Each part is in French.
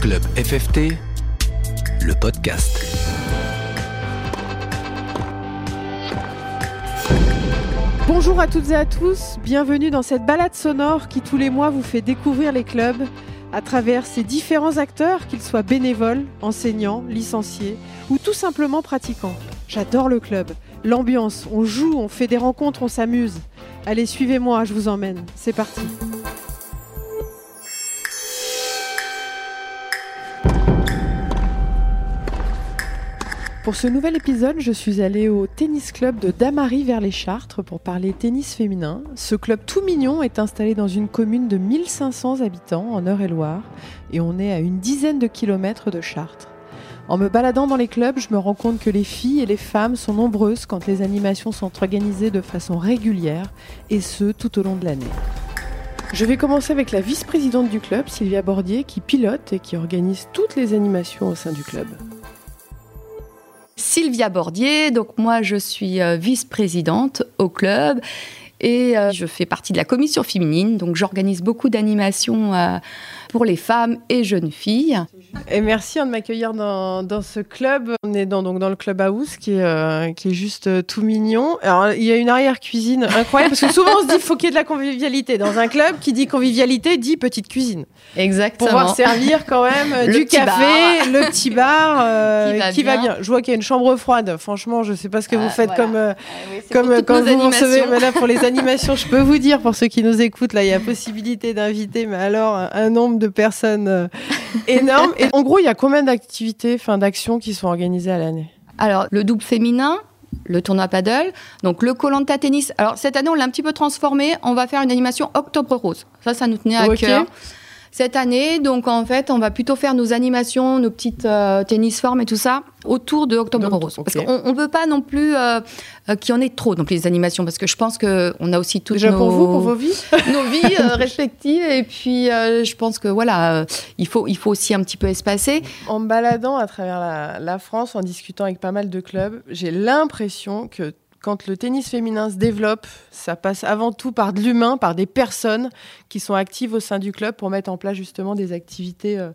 Club FFT, le podcast. Bonjour à toutes et à tous, bienvenue dans cette balade sonore qui tous les mois vous fait découvrir les clubs à travers ces différents acteurs, qu'ils soient bénévoles, enseignants, licenciés ou tout simplement pratiquants. J'adore le club, l'ambiance, on joue, on fait des rencontres, on s'amuse. Allez, suivez-moi, je vous emmène. C'est parti. Pour ce nouvel épisode, je suis allée au tennis club de Damary vers les Chartres pour parler tennis féminin. Ce club tout mignon est installé dans une commune de 1500 habitants en Eure-et-Loire et on est à une dizaine de kilomètres de Chartres. En me baladant dans les clubs, je me rends compte que les filles et les femmes sont nombreuses quand les animations sont organisées de façon régulière et ce tout au long de l'année. Je vais commencer avec la vice-présidente du club, Sylvia Bordier, qui pilote et qui organise toutes les animations au sein du club. Sylvia Bordier. Donc moi, je suis euh, vice-présidente au club et euh, je fais partie de la commission féminine. Donc j'organise beaucoup d'animations euh, pour les femmes et jeunes filles. Et merci hein, de m'accueillir dans, dans, ce club. On est dans, donc dans le club house qui est, euh, qui est juste euh, tout mignon. Alors, il y a une arrière-cuisine incroyable parce que souvent on se dit qu'il faut qu'il y ait de la convivialité. Dans un club qui dit convivialité dit petite cuisine. Exactement. Pouvoir servir quand même du café, le petit bar euh, qui, va, bien. Je vois qu'il y a une chambre froide. Franchement, je ne sais pas ce que vous ah, faites comme, euh, oui, comme quand vous animations. recevez. Mais là, pour les animations, je peux vous dire, pour ceux qui nous écoutent, là, il y a possibilité d'inviter, mais alors un nombre de personnes énorme. Et en gros, il y a combien d'activités, enfin d'actions qui sont organisées à l'année? Alors, le double féminin, le tournoi paddle, donc le Colanta tennis. Alors cette année, on l'a un petit peu transformé. On va faire une animation Octobre Rose. Ça, ça nous tenait à cœur. Cette année, donc en fait, on va plutôt faire nos animations, nos petites euh, tennis formes et tout ça autour de Octobre Donc, Rose. ok. Parce qu'on ne veut pas non plus euh, euh, qu'il y en ait trop dans les animations, parce que je pense qu'on a aussi toutes Déjà nos, pour vous, pour vos vies nos vies euh, respectives. Et puis, euh, je pense que voilà, il, faut, il faut aussi un petit peu espacer. En me baladant à travers la, la France, en discutant avec pas mal de clubs, j'ai l'impression que quand le tennis féminin se développe, ça passe avant tout par de l'humain, par des personnes qui sont actives au sein du club pour mettre en place justement des activités euh,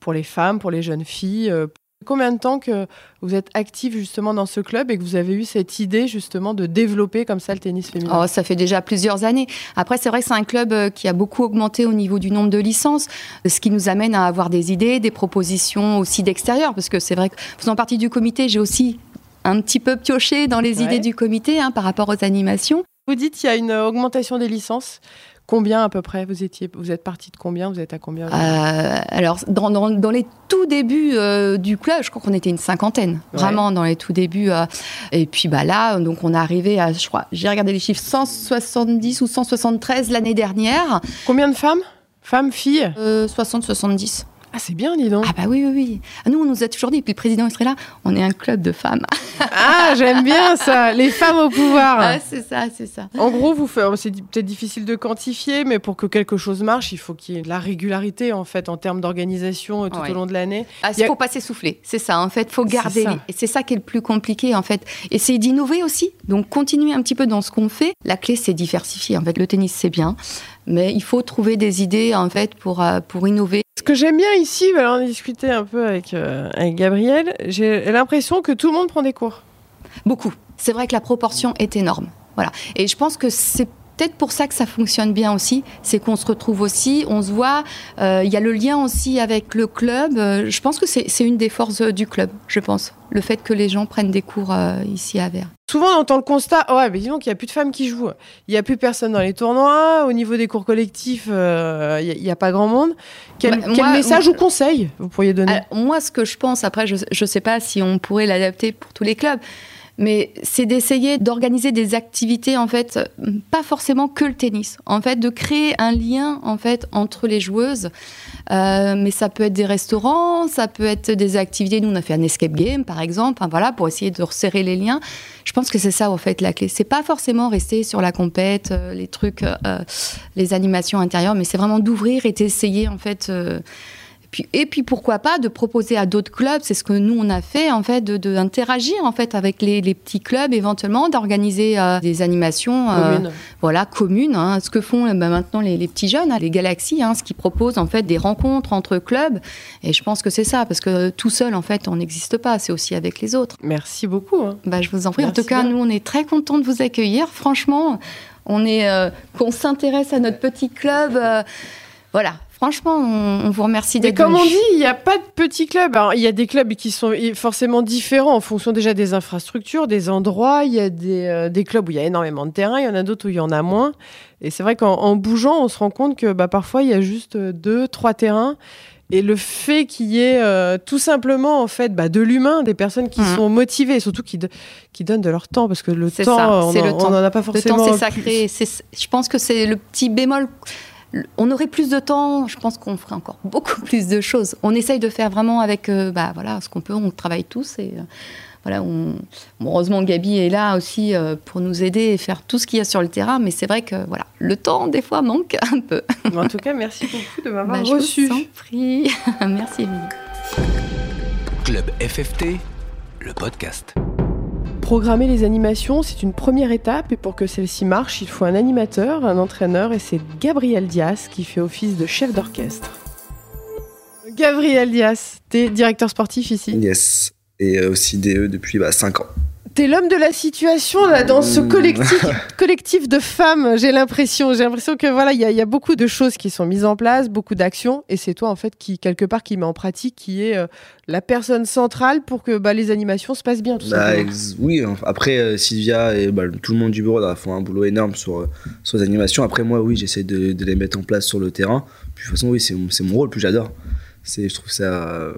pour les femmes, pour les jeunes filles. euh. Combien de temps que vous êtes active justement dans ce club et que vous avez eu cette idée justement de développer comme ça le tennis féminin? Oh, ça fait déjà plusieurs années. Après, c'est vrai que c'est un club euh, qui a beaucoup augmenté au niveau du nombre de licences, ce qui nous amène à avoir des idées, des propositions aussi d'extérieur, parce que c'est vrai que faisant partie du comité, j'ai aussi un petit peu pioché dans les Ouais. idées du comité hein, par rapport aux animations. Vous dites qu'il y a une euh, augmentation des licences. Combien à peu près vous étiez Vous êtes parti de combien Vous êtes à combien Euh, alors, dans, dans- dans les tout débuts euh, du club, je crois qu'on était une cinquantaine, Ouais. vraiment dans les tout débuts. euh, et puis bah là, donc on est arrivé à, je crois, j'ai regardé les chiffres, 170 ou 173 l'année dernière, Combien de femmes? Femmes, filles? Euh, 60-70. Ah, c'est bien, dis donc. Ah bah oui, oui, oui. Ah, Nous, on nous a toujours dit, puis le président il serait là, on est un club de femmes. Ah, j'aime bien ça. Les femmes au pouvoir. Ah, c'est ça, c'est ça. En gros, vous faites, c'est peut-être difficile de quantifier, mais pour que quelque chose marche, il faut qu'il y ait de la régularité en fait en termes d'organisation euh, tout Ouais. au long de l'année. Ah, Il il a- faut pas s'essouffler, c'est ça. En fait, faut garder. ça. Et c'est ça qui est le plus compliqué, en fait. Essayer d'innover aussi. Donc, continuer un petit peu dans ce qu'on fait. La clé, c'est diversifier. En fait, le tennis, c'est bien, mais il faut trouver des idées, en fait, pour euh, pour innover. Ce que j'aime bien ici, on en discutait un peu avec, euh, avec Gabriel, j'ai l'impression que tout le monde prend des cours. Beaucoup. C'est vrai que la proportion est énorme. Voilà. Et je pense que c'est peut-être pour ça que ça fonctionne bien aussi. C'est qu'on se retrouve aussi, on se voit. euh, Il y a le lien aussi avec le club. Euh, je pense que c'est une des forces euh, du club, je pense. Le fait que les gens prennent des cours euh, ici à Vers. Souvent, on entend le constat, ouais, mais dis donc, il n'y a plus de femmes qui jouent. Il n'y a plus personne dans les tournois. Au niveau des cours collectifs, euh, il n'y a, pas grand monde. Quel, Bah, quel moi- message ou conseil vous pourriez donner? Alors, moi, ce que je pense, après, je ne sais pas si on pourrait l'adapter pour tous les clubs, mais c'est d'essayer d'organiser des activités, en fait, pas forcément que le tennis. En fait, de créer un lien, en fait, entre les joueuses. Euh, mais ça peut être des restaurants, ça peut être des activités. Nous, on a fait un escape game, par exemple, voilà, pour essayer de resserrer les liens. Je pense que c'est ça, en fait, la clé. C'est pas forcément rester sur la compète, euh, les trucs, euh, les animations intérieures, mais c'est vraiment d'ouvrir et d'essayer, en fait. Puis, et puis pourquoi pas de proposer à d'autres clubs, c'est ce que nous on a fait en fait, de, de interagir en fait avec les, les petits clubs éventuellement, d'organiser euh, des animations euh, Commune. voilà communes, hein, ce que font euh, bah, maintenant les, les petits jeunes, hein, les galaxies, hein, ce qui proposent en fait des rencontres entre clubs. Et je pense que c'est ça, parce que tout seul en fait on n'existe pas, c'est aussi avec les autres. Merci beaucoup. hein. Bah, je vous en prie. en tout cas, bien. nous, on est très contents de vous accueillir. Franchement, on est euh, qu'on s'intéresse à notre petit club. euh, voilà. Franchement, on, on vous remercie Mais d'être comme on dit, il n'y a pas de petits clubs. Alors, il y a des clubs qui sont forcément différents en fonction déjà des infrastructures, des endroits. Il y a des, euh, des clubs où il y a énormément de terrain, il y en a d'autres où il y en a moins. Et c'est vrai qu'en en bougeant, on se rend compte que bah, parfois, il y a juste euh, deux, trois terrains. Et le fait qu'il y ait euh, tout simplement en fait bah, de l'humain, des personnes qui Mhm. sont motivées, surtout qui, qui donnent de leur temps, parce que le temps, ça, on le n'en a pas Le forcément. temps, c'est sacré. Je pense que c'est le petit bémol. On aurait plus de temps, je pense qu'on ferait encore beaucoup plus de choses. On essaye de faire vraiment avec euh, bah, voilà, ce qu'on peut, on travaille tous. Et, euh, voilà, on... bon, heureusement, Gabi est là aussi euh, pour nous aider et faire tout ce qu'il y a sur le terrain. Mais c'est vrai que voilà, le temps, des fois, manque un peu. En tout cas, merci beaucoup de m'avoir Bah, je reçu. vous en prie. Merci, Émilie. Club FFT, le podcast. Programmer les animations, c'est une première étape et pour que celle-ci marche, il faut un animateur, un entraîneur et c'est Gabriel Dias qui fait office de chef d'orchestre. Gabriel Dias, t'es directeur sportif ici? Yes. Et euh, aussi DE depuis bah, 5 ans. T'es l'homme de la situation là dans ce Mmh. collectif, collectif de femmes. J'ai l'impression, j'ai l'impression que voilà, il y, a- il y a beaucoup de choses qui sont mises en place, beaucoup d'actions, et c'est toi en fait qui quelque part qui met en pratique, qui est euh, la personne centrale pour que bah, les animations se passent bien. Tout Bah, oui, après euh, Sylvia et bah, tout le monde du bureau là, font un boulot énorme sur, euh, sur les animations. Après moi, oui, j'essaie de, de les mettre en place sur le terrain. Puis de toute façon, oui, c'est mon- rôle, puis j'adore. C'est, je trouve ça euh,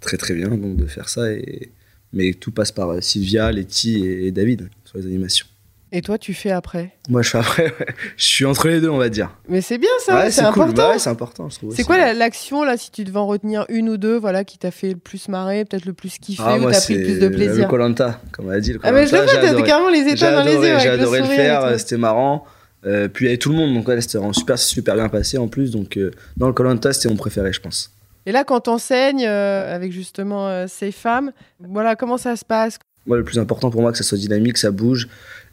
très très bien donc, de faire ça. Et... Mais tout passe par euh, Sylvia, Letty et, David sur les animations. Et toi, tu fais après? Moi, je fais après, ouais. je suis entre les deux, on va dire. Mais c'est bien ça, Ouais, c'est cool. important. Bah ouais, c'est important, je trouve. C'est quoi la- l'action là, si tu devais en retenir une ou deux, voilà, qui t'a fait le plus marrer, peut-être le plus kiffé Ah, ou t'as pris le plus de Le plaisir Colanta, comme elle a dit. Le Ah mais je le j'ai t'as carrément les étoiles dans les yeux j'ai avec adoré le le faire, euh, c'était marrant. Euh, puis il y avait tout le monde, donc ouais, c'était vraiment super, super bien passé en plus. Donc euh, dans le Colanta, c'était mon préféré, je pense. Et là, quand t'enseignes euh, avec justement euh, ces femmes, voilà, comment ça se passe? Moi, le plus important pour moi, que ça soit dynamique, que ça bouge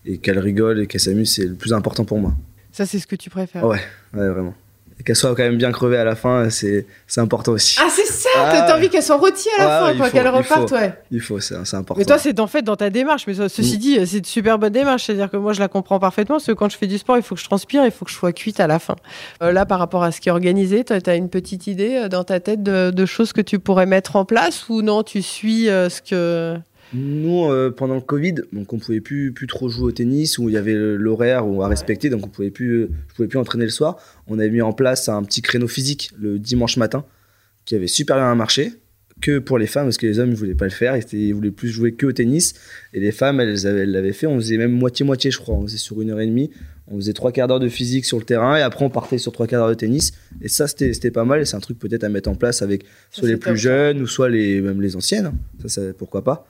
et qu'elle rigole et qu'elle s'amuse, c'est le plus important pour moi. Ça, c'est ce que tu préfères? Ouais, ouais, vraiment. Et qu'elle soit quand même bien crevée à la fin, c'est important aussi. Ah, c'est ça Ah, T'as envie qu'elles soient rôties à la Ouais, fin, repartent, faut. ouais. Il faut, c'est important. Mais toi, c'est en fait dans ta démarche. Mais ce- ceci Mm. dit, c'est une super bonne démarche. C'est-à-dire que moi, je la comprends parfaitement. Parce que quand je fais du sport, il faut que je transpire, il faut que je sois cuite à la fin. Euh, là, par rapport à ce qui est organisé, tu as une petite idée euh, dans ta tête de, de choses que tu pourrais mettre en place ou non Tu suis euh, ce que. Nous, euh, pendant le Covid, donc on pouvait plus, plus trop jouer au tennis, où il y avait l'horaire à respecter, donc on pouvait plus, je pouvais plus entraîner le soir. On avait mis en place un petit créneau physique le dimanche matin, qui avait super bien marché, que pour les femmes, parce que les hommes ils voulaient pas le faire, ils, étaient- ils voulaient plus jouer que au tennis, et les femmes elles elles l'avaient fait, on faisait même moitié-moitié, je crois, on faisait sur une heure et demie, on faisait trois quarts d'heure de physique sur le terrain, et après on partait sur trois quarts d'heure de tennis, et ça c'était pas mal, et c'est un truc peut-être à mettre en place avec soit les plus jeunes, ou soit les, même les anciennes, hein. ça, ça pourquoi pas.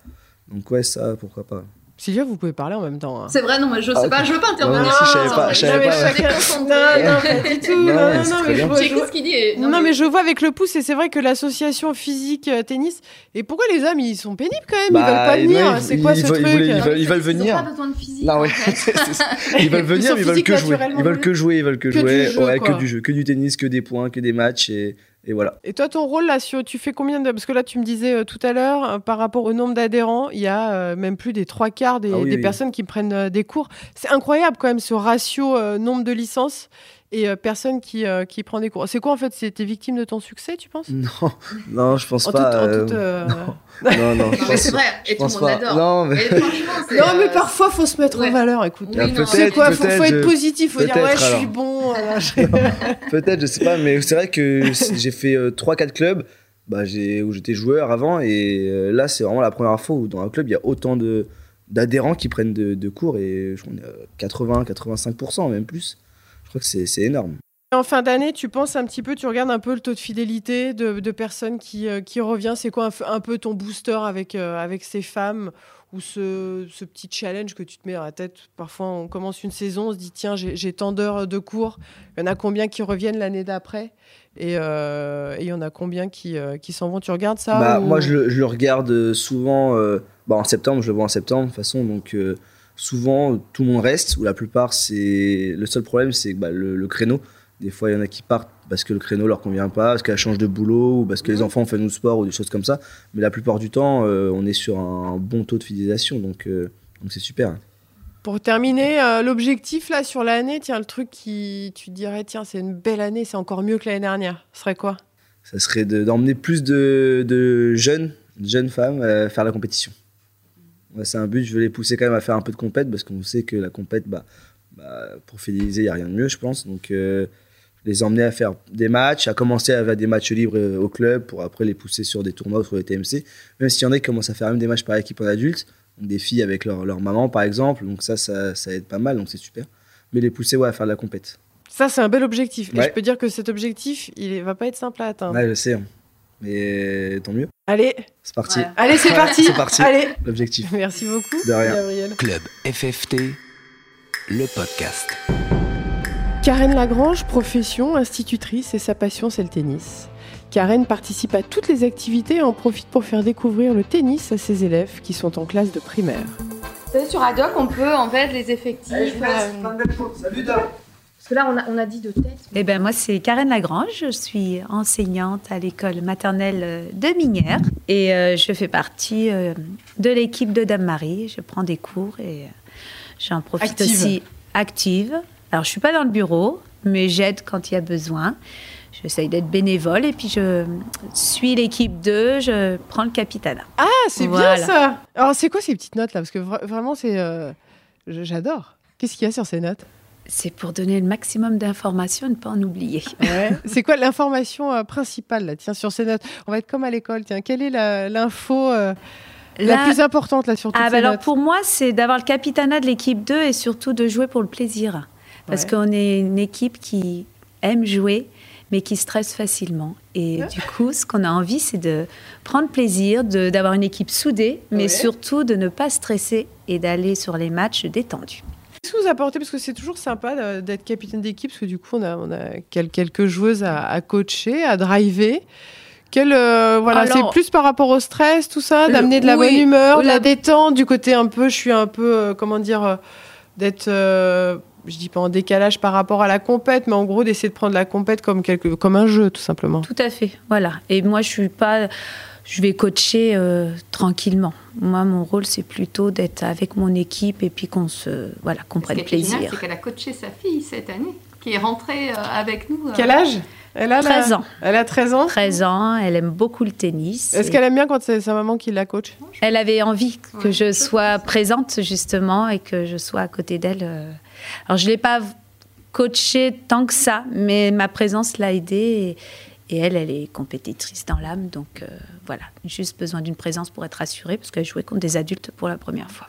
Donc ouais, ça, pourquoi pas. Sylvia, vous pouvez parler en même temps. hein. C'est vrai, non, mais je Ah, sais pas, ok. je veux pas intervenir. non, si, je savais pas, je savais Non, pas, ouais. Non, non, pas du tout. Non, Non, non, mais non, je vois- je J'ai vois- ce qu'il dit. et- Non, mais je vois avec le pouce, et c'est vrai que l'association physique euh, tennis. Et pourquoi les hommes, ils sont pénibles quand même? Ils Bah, veulent pas venir. ils- C'est quoi ils ce veulent- ils truc? ils veulent- ils veulent Ils ont venir. pas besoin de physique. Non, ouais. Ils veulent venir, mais ils veulent que jouer. Ils veulent que jouer, ils veulent que jouer. ouais, que du jeu, que du tennis, que des points, que des matchs et, et voilà. Et toi, ton rôle là, sur- tu fais combien de. Parce que là, tu me disais euh, tout à l'heure, euh, par rapport au nombre d'adhérents, il y a euh, même plus des trois quarts des, Ah oui, des oui. personnes qui prennent des cours. C'est incroyable quand même ce ratio nombre de licences et euh, personnes qui, euh, qui prennent des cours. C'est quoi en fait? C'était victime de ton succès, tu penses? Non, non, je pense En pas. en euh, toute, euh, Non, non, Non, je mais pense, c'est vrai, et tout le monde pas. adore. Non, mais Et Non, mais parfois, faut se mettre en valeur. Écoute, Oui, non, c'est quoi? Faut, être positif. Faut dire ouais, je suis bon. peut-être, je sais pas. Mais c'est vrai que j'ai fait 3-4 clubs bah, où j'étais joueur avant. Et euh, là, c'est vraiment la première fois où dans un club, il y a autant de d'adhérents qui prennent de, de cours. Et je crois qu'on est à 80-85%, même plus. Je crois que c'est c'est énorme. En fin d'année, tu penses un petit peu, tu regardes un peu le taux de fidélité de, de personnes qui, euh, qui revient? C'est quoi un, peu ton booster avec, euh, avec ces femmes ou ce, ce petit challenge que tu te mets à la tête? Parfois, on commence une saison, on se dit tiens, j'ai j'ai tant d'heures de cours. Il y en a combien qui reviennent l'année d'après? Et euh, et il y en a combien qui, qui s'en vont? Tu regardes ça Bah, ou- Moi, je le, je le regarde souvent euh, bah, en septembre, je le vois en septembre, de toute façon. Donc, euh, souvent, tout le monde reste, ou la plupart, c'est. Le seul problème, c'est bah, le, le créneau. Des fois, il y en a qui partent parce que le créneau leur convient pas, parce qu'elle change de boulot, ou parce que les enfants ont fait nous sport, ou des choses comme ça. Mais la plupart du temps, euh, on est sur un bon taux de fidélisation, donc euh, donc c'est super. Pour terminer, euh, l'objectif là sur l'année, tiens, le truc qui tu dirais, tiens, c'est une belle année, c'est encore mieux que l'année dernière. Ce serait quoi? Ça serait de- d'emmener plus de, de jeunes, de jeunes femmes faire la compétition. C'est un but, je veux les pousser quand même à faire un peu de compète parce qu'on sait que la compète, bah, bah, pour fidéliser, il n'y a rien de mieux, je pense. Donc, euh, les emmener à faire des matchs, à commencer à faire des matchs libres euh, au club pour après les pousser sur des tournois ou sur les TMC. Même s'il y en a qui commencent à faire même des matchs par équipe en adulte, des filles avec leur, leur maman par exemple. Donc, ça, ça, ça aide pas mal, donc c'est super. Mais les pousser ouais, à faire de la compète. Ça, c'est un bel objectif. Et je peux dire que cet objectif, il va pas être simple à atteindre. Ouais, je sais. Mais tant mieux. Allez, C'est parti. Ouais. allez, c'est parti. c'est parti. Allez, L'objectif. merci beaucoup, De rien. Gabriel. Club FFT, le podcast. Karen Lagrange, profession, institutrice, et sa passion, c'est le tennis. Karen participe à toutes les activités et en profite pour faire découvrir le tennis à ses élèves qui sont en classe de primaire. Vous savez, sur Adoc, on peut en fait les effectifs. euh, Salut, Parce que là, on a, on a dit de tête. Eh ben moi, c'est Karen Lagrange. Je suis enseignante à l'école maternelle euh, de Minière et euh, je fais partie euh, de l'équipe de Dame Marie. Je prends des cours et euh, j'en profite Active. aussi active. Alors, je suis pas dans le bureau, mais j'aide quand il y a besoin. J'essaye d'être bénévole et puis je suis l'équipe 2, je prends le capitanat. Ah, c'est Voilà. bien ça Alors, c'est quoi ces petites notes là? Parce que vra- vraiment, c'est. euh, J'adore. Qu'est-ce qu'il y a sur ces notes? C'est pour donner le maximum d'informations et ne pas en oublier. C'est quoi l'information euh, principale là? Tiens, sur ces notes. On va être comme à l'école. Tiens, quelle est l'info euh, la plus importante là sur toutes Ah, ces bah alors notes? pour moi, c'est d'avoir le capitanat de l'équipe 2 et surtout de jouer pour le plaisir. Parce Ouais. qu'on est une équipe qui aime jouer, mais qui stresse facilement. Et du coup, ce qu'on a envie, c'est de prendre plaisir, d'avoir une équipe soudée, mais surtout de ne pas stresser et d'aller sur les matchs détendus. Qu'est-ce que vous apportez? Parce que c'est toujours sympa d'être capitaine d'équipe, parce que du coup, on a, on a quel- quelques joueuses à, à coacher, à driver. Quel, euh, voilà, c'est plus par rapport au stress, tout ça, d'amener de la oui, bonne humeur, de la la- détente, du côté un peu, je suis un peu, euh, comment dire, euh, d'être, je dis pas en décalage par rapport à la compète, mais en gros d'essayer de prendre la compète comme, quelque, comme un jeu, tout simplement. Tout à fait, voilà. Et moi, je suis pas... Je vais coacher euh, tranquillement. Moi, mon rôle, c'est plutôt d'être avec mon équipe et puis qu'on se, voilà, qu'on Ce qui prenne est génial, plaisir. c'est qu'elle a coaché sa fille cette année, qui est rentrée euh, avec nous. euh, Quel âge? Elle a, la- 13 ans. Elle a 13 ans? 13 ans, elle aime beaucoup le tennis. Est-ce Et qu'elle aime bien quand c'est sa maman qui la coach? Elle avait envie que Ouais, je sois présente justement et que je sois à côté d'elle. Alors je ne l'ai pas coachée tant que ça, mais ma présence l'a aidée. Et, et elle, elle est compétitrice dans l'âme, donc euh, voilà, juste besoin d'une présence pour être rassurée, parce qu'elle jouait contre des adultes pour la première fois.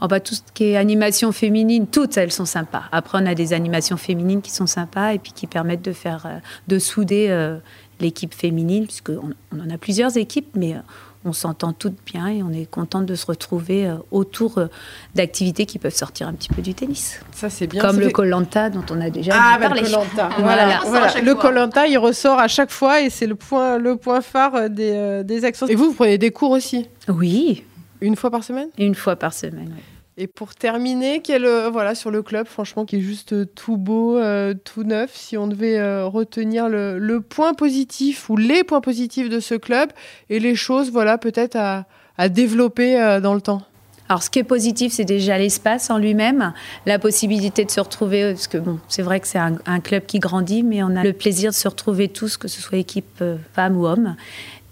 Oh bah, tout ce qui est animation féminine, toutes elles sont sympas. Après, on a des animations féminines qui sont sympas et puis qui permettent de faire, euh, de souder euh, l'équipe féminine, puisqu'on on en a plusieurs équipes, mais on s'entend toutes bien et on est contente de se retrouver euh, autour euh, d'activités qui peuvent sortir un petit peu du tennis. Ça, c'est bien. Comme le Colanta dont on a déjà Ah, dû bah, parler. le. Voilà. Le fois. Colanta, il ressort à chaque fois et c'est le point, le point phare euh, des, euh, des actions. Et vous, vous prenez des cours aussi? Oui, Une fois par semaine? Une fois par semaine. oui. Et pour terminer, quel, euh, voilà, sur le club, franchement, qui est juste euh, tout beau, euh, tout neuf, si on devait retenir le, point positif ou les points positifs de ce club et les choses, voilà, peut-être à, développer dans le temps. Alors, ce qui est positif, c'est déjà l'espace en lui-même, la possibilité de se retrouver, parce que bon, c'est vrai que c'est un, un club qui grandit, mais on a le plaisir de se retrouver tous, que ce soit équipe femmes ou hommes.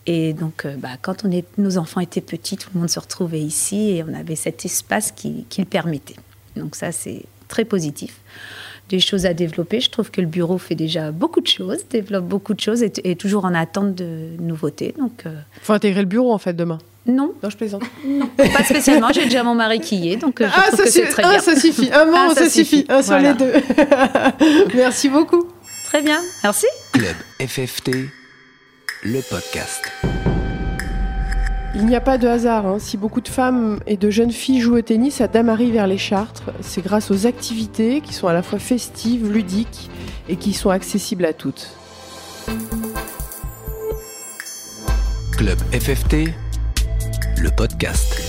Et donc, euh, bah, quand on est, nos enfants étaient petits, tout le monde se retrouvait ici et on avait cet espace qui, qui le permettait. Donc ça, c'est très positif. Des choses à développer. Je trouve que le bureau fait déjà beaucoup de choses, développe beaucoup de choses et est toujours en attente de nouveautés. Donc, euh, faut intégrer le bureau, en fait, demain. non, Non, je plaisante. pas spécialement. J'ai déjà mon mari qui y est, donc euh, je ah, trouve ça, que c'est suffit. très Un, bien. ça suffit. Un membre, Ah, ça, ça suffit. suffit. Un sur Voilà. les deux. Merci beaucoup. Très bien, merci. Club FFT, le podcast. Il n'y a pas de hasard. hein. Si beaucoup de femmes et de jeunes filles jouent au tennis à Damary vers les Chartres, c'est grâce aux activités qui sont à la fois festives, ludiques et qui sont accessibles à toutes. Club FFT, le podcast.